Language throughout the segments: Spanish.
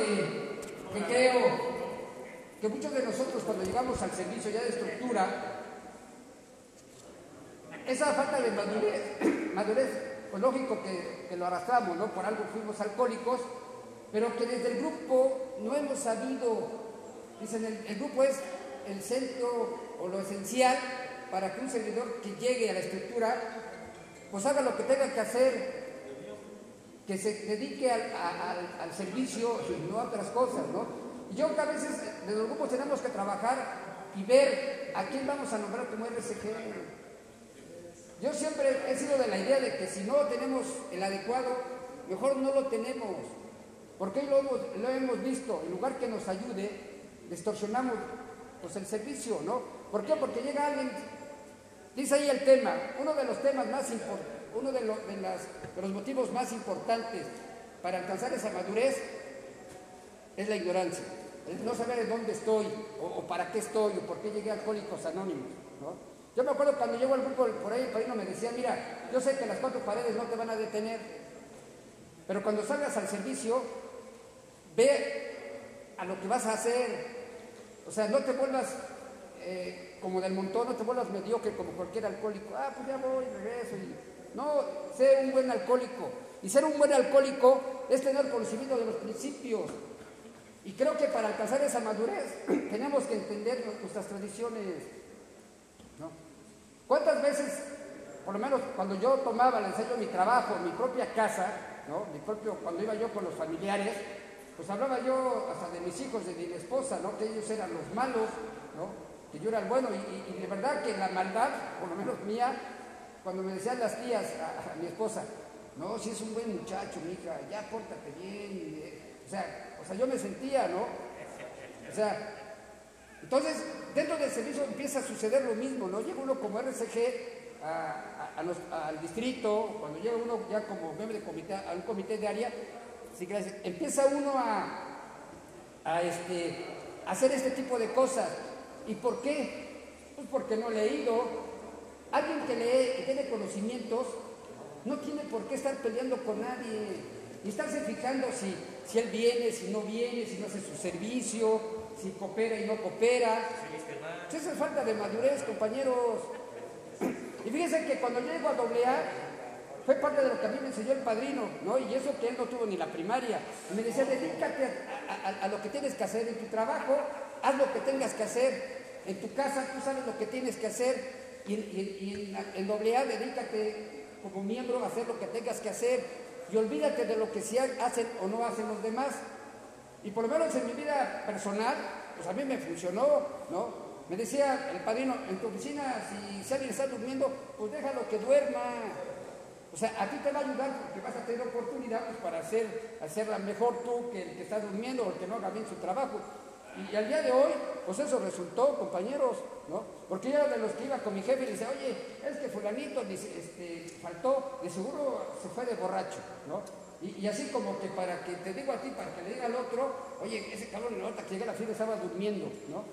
que, creo que muchos de nosotros cuando llegamos al servicio ya de estructura, esa falta de madurez, madurez pues lógico que, que, lo arrastramos, ¿no? Por algo fuimos alcohólicos, pero que desde el grupo no hemos sabido, dicen, el, el grupo es el centro o lo esencial para que un servidor que llegue a la estructura, pues haga lo que tenga que hacer, que se dedique al, al, servicio y no a otras cosas, ¿no? Y yo que a veces desde los grupos tenemos que trabajar y ver a quién vamos a nombrar como RSG. Yo siempre he sido de la idea de que si no tenemos el adecuado, mejor no lo tenemos. Porque lo hemos, lo hemos visto, en lugar que nos ayude, distorsionamos pues, el servicio, ¿no? ¿Por qué? Porque llega alguien, dice ahí el tema, uno de los temas más importantes, uno de, de, de los motivos más importantes para alcanzar esa madurez es la ignorancia. El no saber en dónde estoy, o, para qué estoy, o por qué llegué a Alcohólicos Anónimos, ¿no? Yo me acuerdo cuando llegó al grupo por ahí, el padrino me decía, mira, yo sé que las cuatro paredes no te van a detener, pero cuando salgas al servicio, ve a lo que vas a hacer. O sea, no te vuelvas eh, como del montón, no te vuelvas mediocre como cualquier alcohólico. Ah, pues ya voy, regreso. Y... No, sé un buen alcohólico. Y ser un buen alcohólico es tener conocimiento de los principios. Y creo que para alcanzar esa madurez tenemos que entender nuestras tradiciones. ¿no? ¿Cuántas veces, por lo menos cuando yo tomaba, le enseño mi trabajo, mi propia casa, ¿no? mi propio, cuando iba yo con los familiares, pues hablaba yo hasta de mis hijos, de mi esposa, ¿no? que ellos eran los malos, ¿no? que yo era el bueno, y, de verdad que la maldad, por lo menos mía, cuando me decían las tías a, mi esposa, no, si es un buen muchacho, mi hija, ya pórtate bien, eh, o, sea, o sea, yo me sentía, ¿no? O sea, entonces, dentro del servicio empieza a suceder lo mismo, ¿no? Llega uno como RCG al distrito, cuando llega uno ya como miembro de un comité de área, sí, empieza uno a, a este, hacer este tipo de cosas. ¿Y por qué? Pues porque no he leído. Alguien que lee, que tiene conocimientos, no tiene por qué estar peleando con nadie, ni estarse fijando si, si él viene, si no viene, si no hace su servicio, si coopera y no coopera. Pues esa es falta de madurez, compañeros. Y fíjense que cuando llego a AA, fue parte de lo que a mí me enseñó el padrino, ¿no? Y eso que él no tuvo ni la primaria. Y me decía, dedícate a, a, lo que tienes que hacer en tu trabajo, haz lo que tengas que hacer. En tu casa tú sabes lo que tienes que hacer. Y, y, y en, en AA, dedícate como miembro a hacer lo que tengas que hacer. Y olvídate de lo que si hacen o no hacen los demás. Y por lo menos en mi vida personal, pues a mí me funcionó, ¿no? Me decía el padrino, en tu oficina, si, alguien está durmiendo, pues déjalo que duerma. O sea, a ti te va a ayudar porque vas a tener oportunidad pues, para hacer, hacerla mejor tú que el que está durmiendo o el que no haga bien su trabajo. Y, al día de hoy, pues eso resultó, compañeros, ¿no? Porque yo era de los que iba con mi jefe y le decía, oye, es que fulanito este, faltó, de seguro se fue de borracho, ¿no? Y, así como que para que te digo a ti, para que le diga al otro, oye, ese cabrón en la otra que llega a la fiesta estaba durmiendo, ¿no?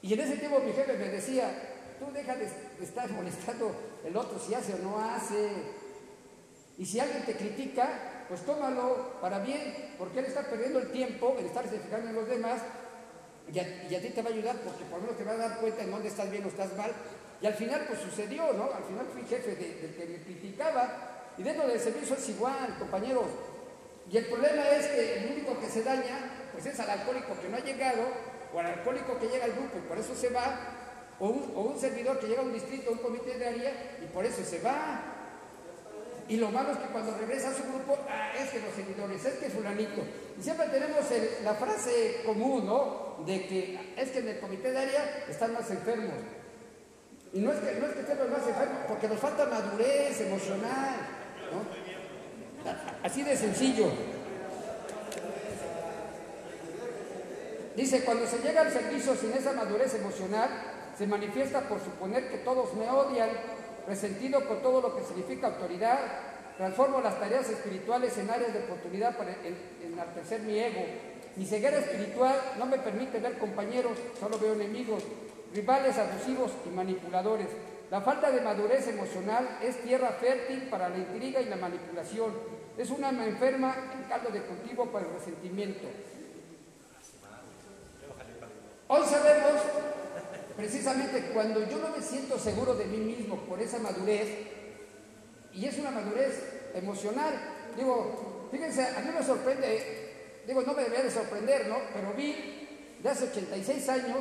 Y en ese tiempo mi jefe me decía, tú deja de, de estar molestando el otro si hace o no hace. Y si alguien te critica, pues tómalo para bien, porque él está perdiendo el tiempo en estarse fijando en los demás y a, ti te va a ayudar porque por lo menos te va a dar cuenta en dónde estás bien o estás mal. Y al final pues sucedió, ¿no? Al final fui jefe del de, que me criticaba y dentro del servicio es igual, compañeros. Y el problema es que el único que se daña pues es al alcohólico que no ha llegado o al alcohólico que llega al grupo y por eso se va, o un, servidor que llega a un distrito, a un comité de área y por eso se va. Y lo malo es que cuando regresa a su grupo, ah, es que los seguidores, es que fulanito. Y siempre tenemos la frase común, ¿no? De que es que en el comité de área están más enfermos. Y no es que, no es que estemos más enfermos, porque nos falta madurez emocional. Así de sencillo. Dice, cuando se llega al servicio sin esa madurez emocional, se manifiesta por suponer que todos me odian, resentido con todo lo que significa autoridad, transformo las tareas espirituales en áreas de oportunidad para enaltecer mi ego. Mi ceguera espiritual no me permite ver compañeros, solo veo enemigos, rivales abusivos y manipuladores. La falta de madurez emocional es tierra fértil para la intriga y la manipulación. es una enferma en caldo de cultivo para el resentimiento. Hoy sabemos, precisamente cuando yo no me siento seguro de mí mismo por esa madurez, y es una madurez emocional, digo, fíjense, a mí me sorprende, digo, no me debería de sorprender, ¿no? Pero vi de hace 86 años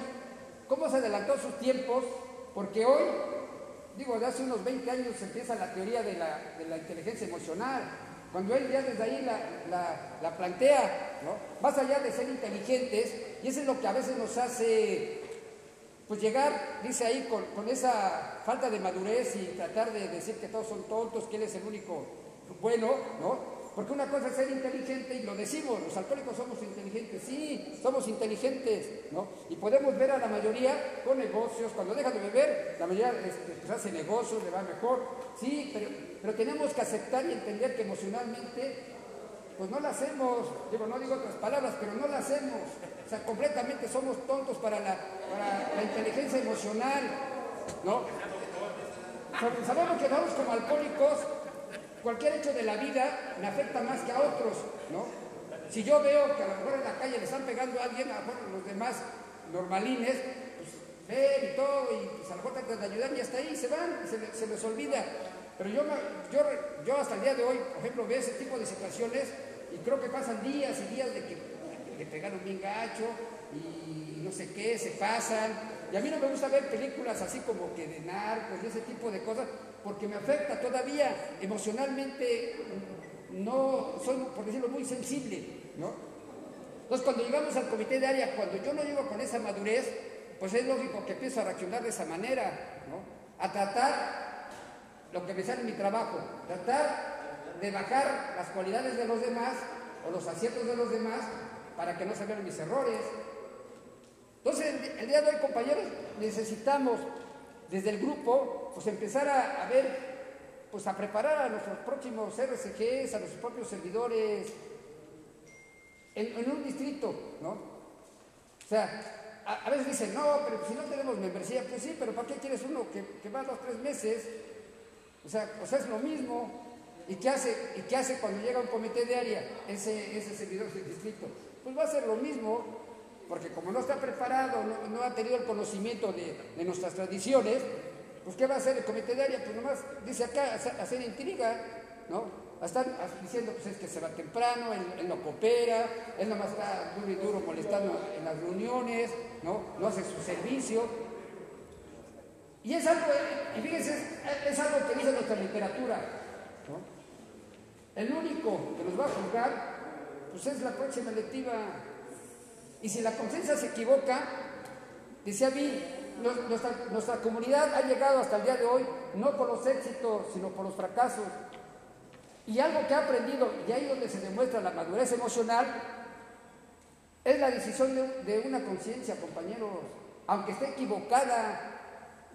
cómo se adelantó sus tiempos, porque hoy, digo, de hace unos 20 años empieza la teoría de la, de la inteligencia emocional, cuando él ya desde ahí la, plantea, ¿no? más allá de ser inteligentes, y eso es lo que a veces nos hace pues llegar, dice ahí, con, con, esa falta de madurez y tratar de decir que todos son tontos, que él es el único bueno, ¿no? Porque una cosa es ser inteligente y lo decimos, los alcohólicos somos inteligentes, sí, somos inteligentes, ¿no? Y podemos ver a la mayoría con negocios, cuando dejan de beber, la mayoría este, pues hace negocios, le va mejor, sí, pero, tenemos que aceptar y entender que emocionalmente, pues no la hacemos, digo, no digo otras palabras, pero no la hacemos, o sea, completamente somos tontos para la, para la inteligencia emocional, ¿no? Sabemos que vamos como alcohólicos cualquier hecho de la vida me afecta más que a otros, ¿no? Si yo veo que a lo mejor en la calle le están pegando a alguien, a lo mejor los demás normalines, pues ven y todo, y pues a lo mejor tratan de ayudar y hasta ahí se van, y se, les olvida. Pero yo, yo, yo hasta el día de hoy, por ejemplo, veo ese tipo de situaciones y creo que pasan días y días de que le pegaron bien gacho y no sé qué, se pasan. Y a mí no me gusta ver películas así como que de narcos y ese tipo de cosas, porque me afecta todavía emocionalmente, no, soy, por decirlo, muy sensible, ¿no? Entonces, cuando llegamos al comité de área, cuando yo no llego con esa madurez, pues es lógico que empiezo a reaccionar de esa manera, ¿no? A tratar lo que me sale en mi trabajo, tratar de bajar las cualidades de los demás o los aciertos de los demás para que no se vean mis errores. Entonces, el día de hoy, compañeros, necesitamos desde el grupo, pues empezar a, ver, pues a preparar a nuestros próximos RCGs, a nuestros propios servidores, en, un distrito, ¿no? O sea, a, veces dicen, no, pero si no tenemos membresía, pues sí, pero ¿para qué quieres uno que, que va dos, tres meses? O sea, sea, es lo mismo. ¿Y qué hace, y qué hace cuando llega un comité de área, ese, ese servidor del distrito? Pues va a ser lo mismo, porque como no está preparado, no, ha tenido el conocimiento de, nuestras tradiciones, pues ¿qué va a hacer el comité de área? Pues nomás dice acá, hacer intriga, ¿no? Están diciendo pues es que se va temprano, él, no coopera, él nomás está duro y duro molestando en las reuniones, ¿no? No hace su servicio. Y es algo, y fíjense, es, algo que dice nuestra literatura, ¿no? El único que nos va a juzgar, pues es la próxima electiva y si la conciencia se equivoca, decía Bill, nuestra, comunidad ha llegado hasta el día de hoy no por los éxitos, sino por los fracasos. Y algo que ha aprendido, y ahí donde se demuestra la madurez emocional, es la decisión de, de una conciencia, compañeros. Aunque esté equivocada,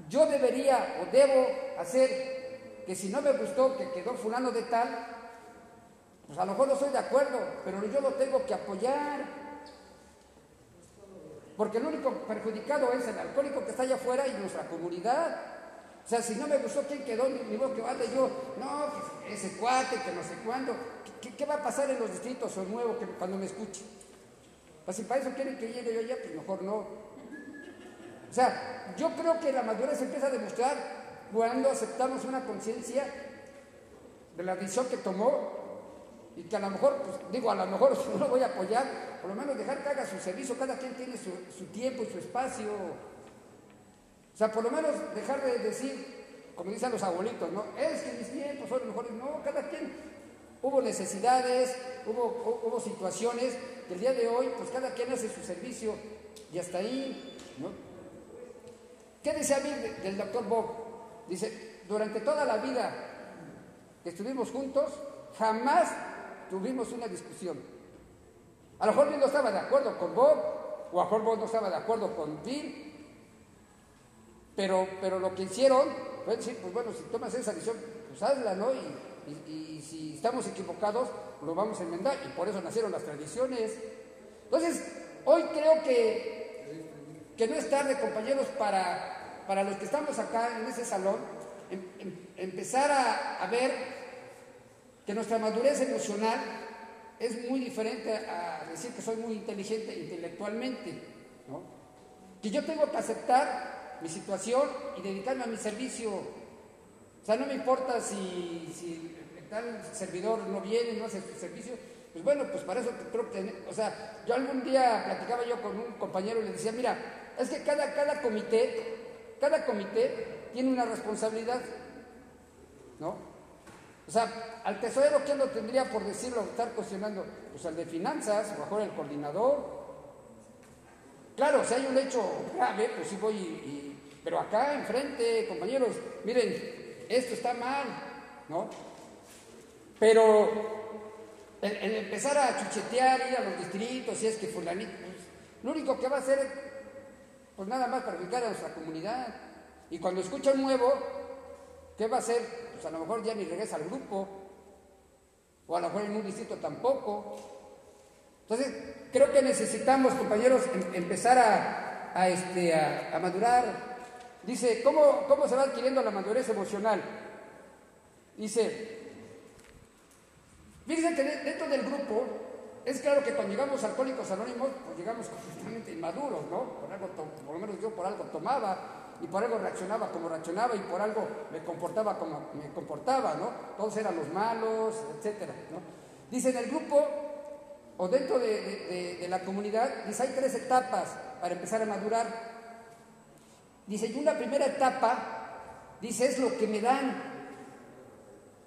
yo debería o debo hacer que si no me gustó que quedó fulano de tal, pues a lo mejor no estoy de acuerdo, pero yo lo tengo que apoyar. Porque el único perjudicado es el alcohólico que está allá afuera y nuestra comunidad. O sea, si no me gustó quién quedó, ni, modo que vaya yo, no, pues, ese cuate, que no sé cuándo. ¿Qué, va a pasar en los distritos o nuevo que, cuando me escuche? Pues si para eso quieren que llegue yo allá, pues mejor no. O sea, yo creo que la madurez se empieza a demostrar cuando aceptamos una conciencia de la decisión que tomó y que a lo mejor, pues, digo, a lo mejor no lo voy a apoyar, por lo menos dejar que haga su servicio, cada quien tiene su, tiempo y su espacio. O sea, por lo menos dejar de decir, como dicen los abuelitos, ¿no? Es que mis tiempos fueron mejores. No, cada quien. Hubo necesidades, hubo, hubo situaciones que el día de hoy, pues cada quien hace su servicio y hasta ahí, ¿no? ¿Qué decía a mí del doctor Bob? Dice, durante toda la vida que estuvimos juntos, jamás tuvimos una discusión. A lo mejor yo no estaba de acuerdo con Bob, o a lo mejor Bob no estaba de acuerdo con Bill, pero, pero lo que hicieron fue decir, pues bueno, si tomas esa decisión, pues hazla, ¿no? Y, si estamos equivocados, lo vamos a enmendar, y por eso nacieron las tradiciones. Entonces, hoy creo que, que no es tarde, compañeros, para, para los que estamos acá en ese salón, em, em, empezar a ver que nuestra madurez emocional es muy diferente a decir que soy muy inteligente intelectualmente, ¿no? Que yo tengo que aceptar mi situación y dedicarme a mi servicio. O sea, no me importa si, si tal servidor no viene, no hace su servicio, pues bueno, pues para eso creo que, o sea, yo algún día platicaba yo con un compañero y le decía, mira, es que cada, cada comité, cada comité tiene una responsabilidad, ¿no? O sea, al tesorero, ¿quién lo tendría por decirlo, estar cuestionando? Pues al de finanzas, mejor el coordinador. Claro, si hay un hecho grave, pues sí voy y, pero acá enfrente, compañeros, miren, esto está mal, ¿no? Pero el, empezar a chuchetear, ir a los distritos, y es que fulanito, pues, lo único que va a hacer, pues nada más para ubicar a nuestra comunidad. Y cuando escucha un nuevo, ¿qué va a hacer? Pues a lo mejor ya ni regresa al grupo, o a lo mejor en un distrito tampoco. Entonces, creo que necesitamos, compañeros, em, empezar a, este, a, madurar. Dice, ¿cómo, ¿cómo se va adquiriendo la madurez emocional? Dice, Fíjense que dentro del grupo, es claro que cuando llegamos alcohólicos anónimos, pues llegamos completamente inmaduros, ¿no? Por, algo por lo menos yo por algo tomaba y por algo reaccionaba como reaccionaba y por algo me comportaba como me comportaba, ¿no? Todos eran los malos, etcétera, ¿no? Dice en el grupo o dentro de, la comunidad, dice hay tres etapas para empezar a madurar. Dice, y una primera etapa, dice, es lo que me dan.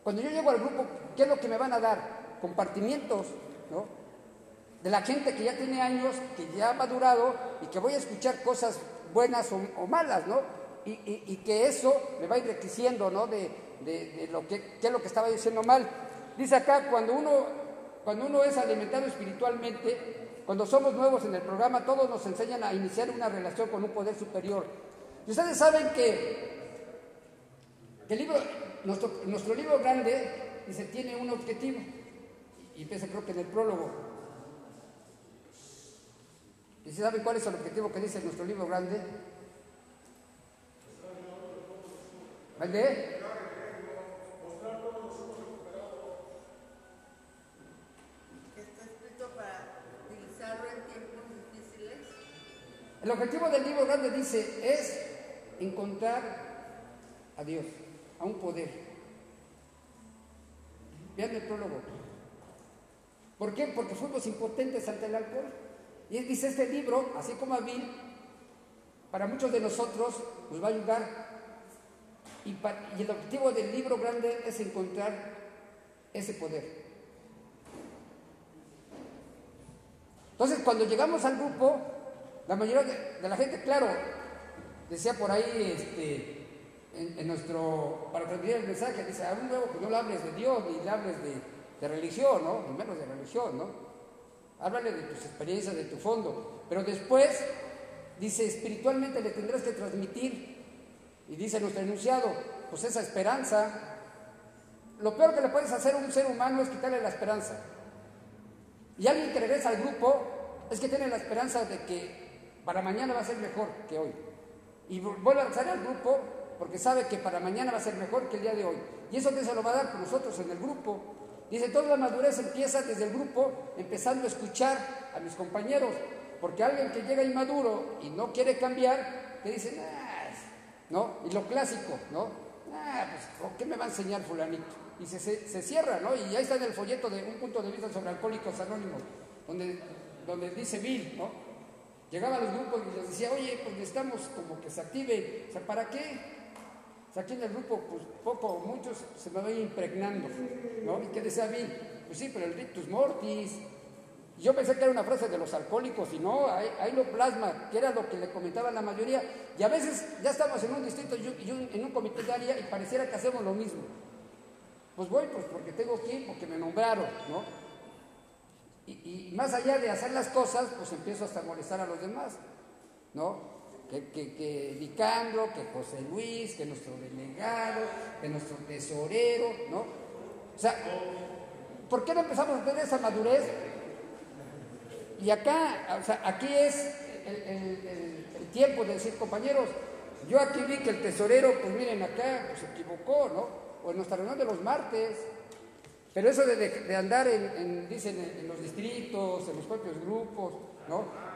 Cuando yo llego al grupo, ¿qué es lo que me van a dar? Compartimientos, ¿no? De la gente que ya tiene años, que ya ha madurado y que voy a escuchar cosas buenas o, malas, ¿no? Y, que eso me va enriqueciendo, ¿no? De, de, lo que es lo que estaba diciendo mal. Dice acá, cuando uno, cuando uno es alimentado espiritualmente, cuando somos nuevos en el programa, todos nos enseñan a iniciar una relación con un poder superior. Y ustedes saben que, que libro, nuestro, nuestro libro grande dice, tiene un objetivo. Y empieza creo que en el prólogo. ¿Y se sabe cuál es el objetivo que dice nuestro libro grande? ¿Vale? El objetivo del libro grande dice es encontrar a Dios a un poder. Vean el prólogo. ¿Por qué? Porque fuimos impotentes ante el alcohol. Y él dice, este libro, así como a mí, para muchos de nosotros nos va a ayudar. Y, el objetivo del libro grande es encontrar ese poder. Entonces, cuando llegamos al grupo, la mayoría de, la gente, claro, decía por ahí, este, en, nuestro, para transmitir el mensaje, dice, a un nuevo que no le hables de Dios, ni le hables de, de religión, ¿no? Ni menos de religión, ¿no? Háblale de tus experiencias, de tu fondo. Pero después, dice, espiritualmente le tendrás que transmitir, y dice nuestro enunciado, pues esa esperanza. Lo peor que le puedes hacer a un ser humano es quitarle la esperanza. Y alguien que regresa al grupo es que tiene la esperanza de que para mañana va a ser mejor que hoy. Y vuelve a regresar al grupo porque sabe que para mañana va a ser mejor que el día de hoy. Y eso que se lo va a dar con nosotros en el grupo. Dice, toda la madurez empieza desde el grupo, empezando a escuchar a mis compañeros, porque alguien que llega inmaduro y no quiere cambiar, te dice, ¿no? Y lo clásico, ¿no? Ah, pues, ¿qué me va a enseñar fulanito? Y se, se, cierra, ¿no? Y ahí está en el folleto de un punto de vista sobre alcohólicos anónimos, donde, donde dice Bill, ¿no? Llegaba a los grupos y les decía, oye, pues necesitamos como que se active, o sea, ¿para qué? Aquí en el grupo, pues poco o muchos se me vayan impregnando, ¿no? ¿Y qué decía mí? Pues sí, pero el rictus mortis. Yo pensé que era una frase de los alcohólicos y no, ahí, lo plasma, que era lo que le comentaba la mayoría. Y a veces ya estamos en un distrito y en un comité de área y pareciera que hacemos lo mismo. Pues voy, pues porque tengo que porque me nombraron, ¿no? Y, y más allá de hacer las cosas, pues empiezo hasta a molestar a los demás, ¿no? Que, que, que que José Luis, que nuestro delegado, que nuestro tesorero, ¿no? O sea, ¿por qué no empezamos a tener esa madurez? Y acá, o sea, aquí es el, tiempo de decir, compañeros, yo aquí vi que el tesorero, pues miren acá, pues se equivocó, ¿no? O en nuestra reunión de los martes, Pero eso de, andar en, dicen, en los distritos, en los propios grupos,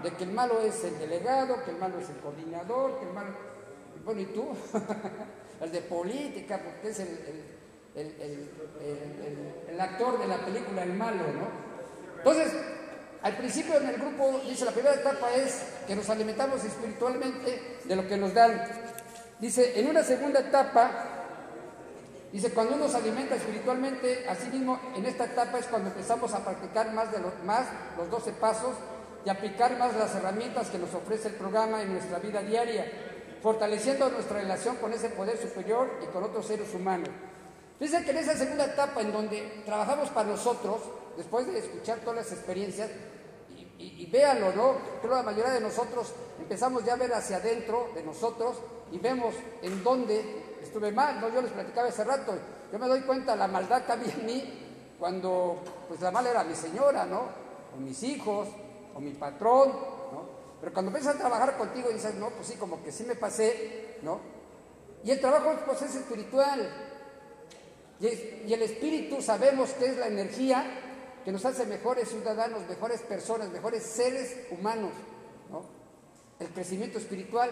De que el malo es el delegado, que el malo es el coordinador, que el malo... Bueno, ¿y tú? el de política, porque es el, el, actor de la película El Malo, ¿no? Entonces, al principio en el grupo, dice, la primera etapa es que nos alimentamos espiritualmente de lo que nos dan. Dice, en una segunda etapa, dice, cuando uno se alimenta espiritualmente, así mismo en esta etapa es cuando empezamos a practicar más, de los, más los 12 pasos y aplicar más las herramientas que nos ofrece el programa en nuestra vida diaria, fortaleciendo nuestra relación con ese poder superior y con otros seres humanos. Dice que en esa segunda etapa en donde trabajamos para nosotros, después de escuchar todas las experiencias, y, véanlo, ¿no? Creo que la mayoría de nosotros empezamos ya a ver hacia adentro de nosotros y vemos en dónde estuve mal, ¿no? Yo les platicaba hace rato, yo me doy cuenta la maldad que había en mí cuando, pues la mala era mi señora, ¿no? O mis hijos, o mi patrón, ¿no? Pero cuando empiezas a trabajar contigo dices, no, pues sí, como que sí me pasé, ¿no? Y el trabajo pues, es espiritual. Y, el espíritu sabemos que es la energía que nos hace mejores ciudadanos, mejores personas, mejores seres humanos, ¿no? El crecimiento espiritual.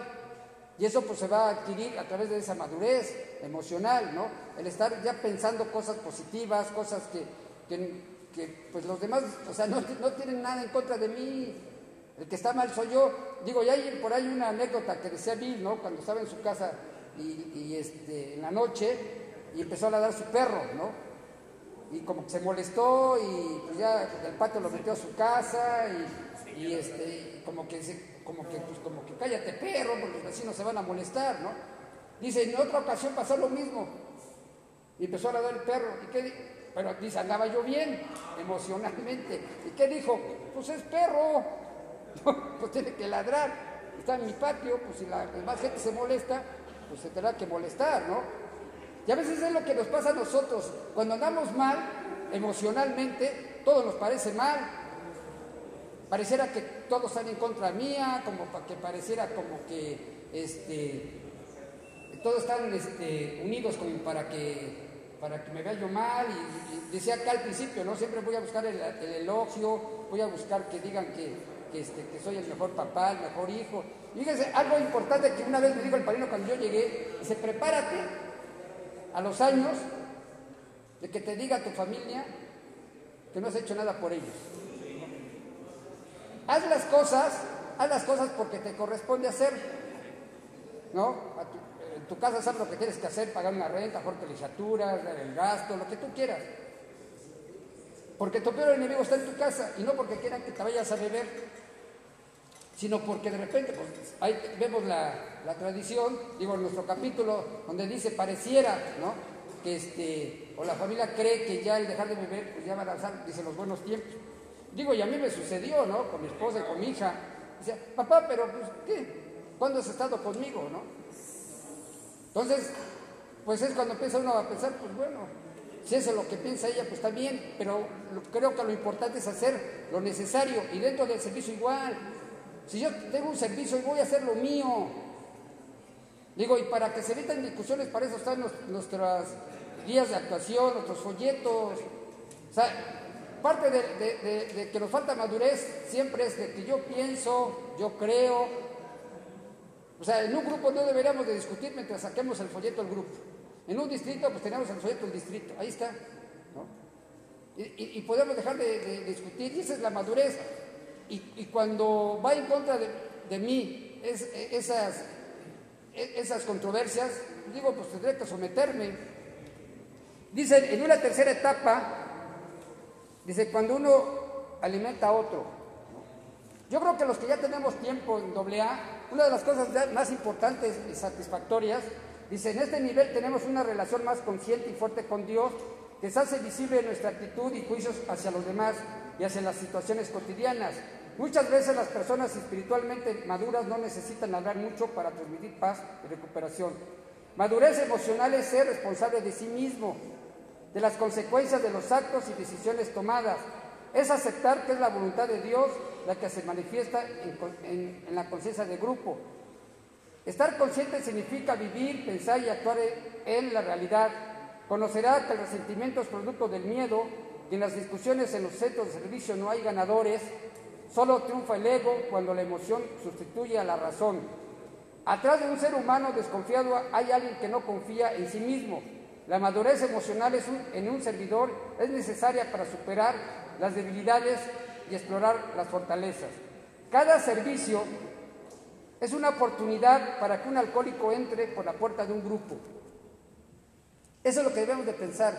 Y eso pues se va a adquirir a través de esa madurez emocional, ¿no? El estar ya pensando cosas positivas, cosas que, pues los demás, o sea, no, no, tienen nada en contra de mí. El que está mal soy yo. Digo, y hay por ahí una anécdota que decía Bill, ¿no? Cuando estaba en su casa y, y este, en la noche y empezó a ladrar su perro, ¿no? y como que se molestó y pues ya el patio lo metió a su casa y, este, como que como que pues como que cállate perro porque los vecinos se van a molestar, ¿no? Dice, en otra ocasión pasó lo mismo. Y empezó a ladrar el perro. ¿Y qué Pero dice, andaba yo bien, emocionalmente. ¿Y qué dijo? Pues es perro. pues tiene que ladrar. Está en mi patio, pues si la demás gente se molesta, pues se tendrá que molestar, ¿no? Y a veces es lo que nos pasa a nosotros. Cuando andamos mal, emocionalmente, todo nos parece mal. Pareciera que todos están en contra mía, como para que pareciera como que este, todos están este, unidos como para que, para que me vea yo mal. Y, decía acá al principio, ¿no? Siempre voy a buscar el, elogio, voy a buscar que digan que, este, que soy el mejor papá, el mejor hijo. fíjense, algo importante que una vez me dijo el padrino cuando yo llegué, dice, prepárate a los años de que te diga tu familia que no has hecho nada por ellos. Haz las cosas, haz las cosas porque te corresponde hacer. ¿No? Casa sabes lo que tienes que hacer, pagar una renta, por colegiaturas, el gasto, lo que tú quieras. Porque tu peor enemigo está en tu casa y no porque quieran que te vayas a beber, sino porque de repente, pues ahí vemos la, tradición, digo, en nuestro capítulo, donde dice, pareciera, ¿no? Que este, o la familia cree que ya el dejar de beber, pues ya va a lanzar, dice, los buenos tiempos. Digo, y a mí me sucedió, ¿no? Con mi esposa y con mi hija. Dice, papá, pero, pues, ¿qué? ¿Cuándo has estado conmigo, no? Entonces, pues es cuando empieza uno a pensar, pues bueno, si eso es lo que piensa ella, pues está bien, pero creo que lo importante es hacer lo necesario y dentro del servicio igual. Si yo tengo un servicio y voy a hacer lo mío, digo, y para que se eviten discusiones, para eso están nuestras guías de actuación, nuestros folletos. O sea, parte de, que nos falta madurez siempre es de que yo pienso, yo creo. O sea, en un grupo no deberíamos de discutir mientras saquemos el folleto del grupo. En un distrito, pues tenemos el folleto del distrito. Ahí está. Y, podemos dejar de discutir. Y esa es la madurez. Y, cuando va en contra de, mí esas, esas controversias, digo, pues tendré que someterme. Dice, en una tercera etapa, dice, cuando uno alimenta a otro. Yo creo que los que ya tenemos tiempo en AA, una de las cosas más importantes y satisfactorias, dice, en este nivel tenemos una relación más consciente y fuerte con Dios que se hace visible nuestra actitud y juicios hacia los demás y hacia las situaciones cotidianas. Muchas veces las personas espiritualmente maduras no necesitan hablar mucho para transmitir paz y recuperación. Madurez emocional es ser responsable de sí mismo, de las consecuencias de los actos y decisiones tomadas. Es aceptar que es la voluntad de Dios la que se manifiesta en, la conciencia de grupo. Estar consciente significa vivir, pensar y actuar en la realidad. Conocerá que el resentimiento es producto del miedo que en las discusiones en los centros de servicio no hay ganadores, solo triunfa el ego cuando la emoción sustituye a la razón. Atrás de un ser humano desconfiado hay alguien que no confía en sí mismo. La madurez emocional es en un servidor es necesaria para superar las debilidades y explorar las fortalezas. Cada servicio es una oportunidad para que un alcohólico entre por la puerta de un grupo. Eso es lo que debemos de pensar.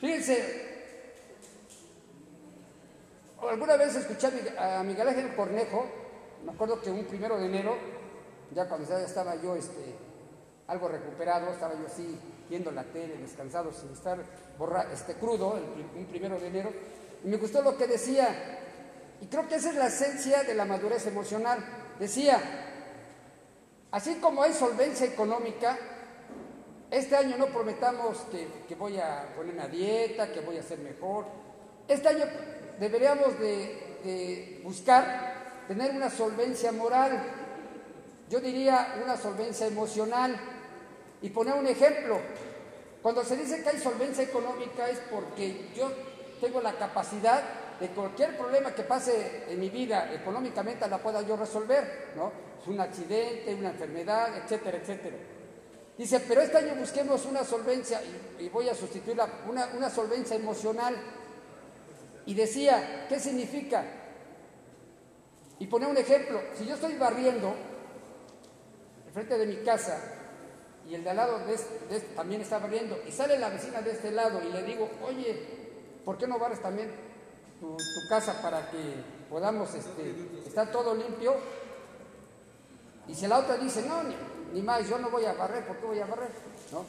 Fíjense, alguna vez escuché a Miguel Ángel Cornejo, me acuerdo que un primero de enero, ya cuando ya estaba yo este, algo recuperado, estaba yo así viendo la tele, descansado, sin estar este, crudo, un primero de enero, y me gustó lo que decía, y creo que esa es la esencia de la madurez emocional. Decía, así como hay solvencia económica, este año no prometamos que, voy a poner una dieta, que voy a ser mejor. Este año deberíamos de, buscar tener una solvencia moral, yo diría una solvencia emocional. Y poner un ejemplo, cuando se dice que hay solvencia económica es porque yo tengo la capacidad de cualquier problema que pase en mi vida económicamente la pueda yo resolver, ¿no? Un accidente, una enfermedad, etcétera, etcétera. Dice, pero este año busquemos una solvencia, y, voy a sustituirla, una, una solvencia emocional. Y decía, ¿qué significa? Y pone un ejemplo, si yo estoy barriendo enfrente de mi casa y el de al lado de también está barriendo y sale la vecina de este lado y le digo, oye, ¿por qué no barres también tu, casa para que podamos este, estar todo limpio. Y si la otra dice, no, ni, más, yo no voy a barrer, ¿por qué voy a barrer? ¿No?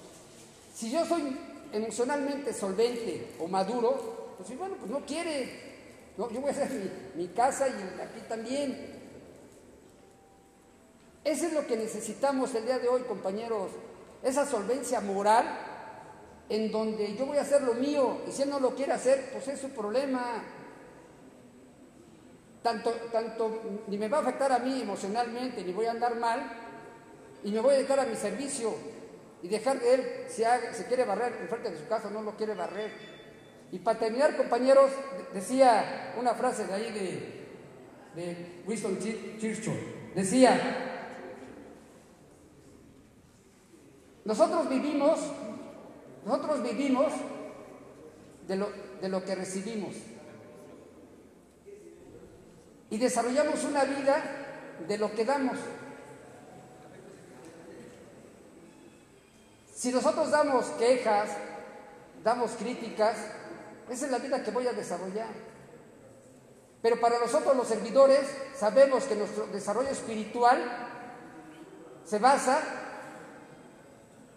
Si yo soy emocionalmente solvente o maduro, pues bueno, pues no quiere. yo voy a hacer mi, mi casa y aquí también. Eso es lo que necesitamos el día de hoy, compañeros. Esa solvencia moral en donde yo voy a hacer lo mío y si él no lo quiere hacer, pues es su problema tanto, tanto ni me va a afectar a mí emocionalmente, ni voy a andar mal, y me voy a dedicar a mi servicio y dejar de él, si, se quiere barrer en frente de su casa, no lo quiere barrer. Y para terminar, compañeros, decía una frase de ahí de, de Winston Churchill, decía, nosotros vivimos, nosotros vivimos de lo, de lo que recibimos y desarrollamos una vida de lo que damos. Si nosotros damos quejas, damos críticas, esa es la vida que voy a desarrollar. Pero para nosotros los servidores sabemos que nuestro desarrollo espiritual se basa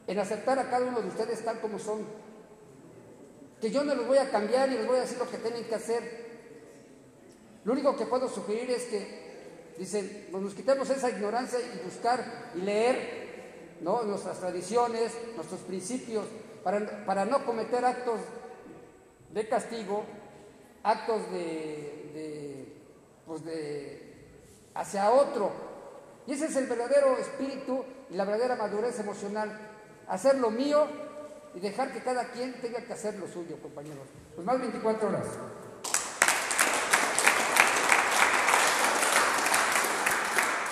en aceptar a cada uno de ustedes tal como son. Que yo no los voy a cambiar y les voy a decir lo que tienen que hacer. Lo único que puedo sugerir es que, dicen, pues nos quitemos esa ignorancia y buscar y leer ¿no? nuestras tradiciones, nuestros principios, para, no cometer actos de castigo, actos de, pues de hacia otro. Y ese es el verdadero espíritu y la verdadera madurez emocional. Hacer lo mío y dejar que cada quien tenga que hacer lo suyo, compañeros. Pues más 24 horas.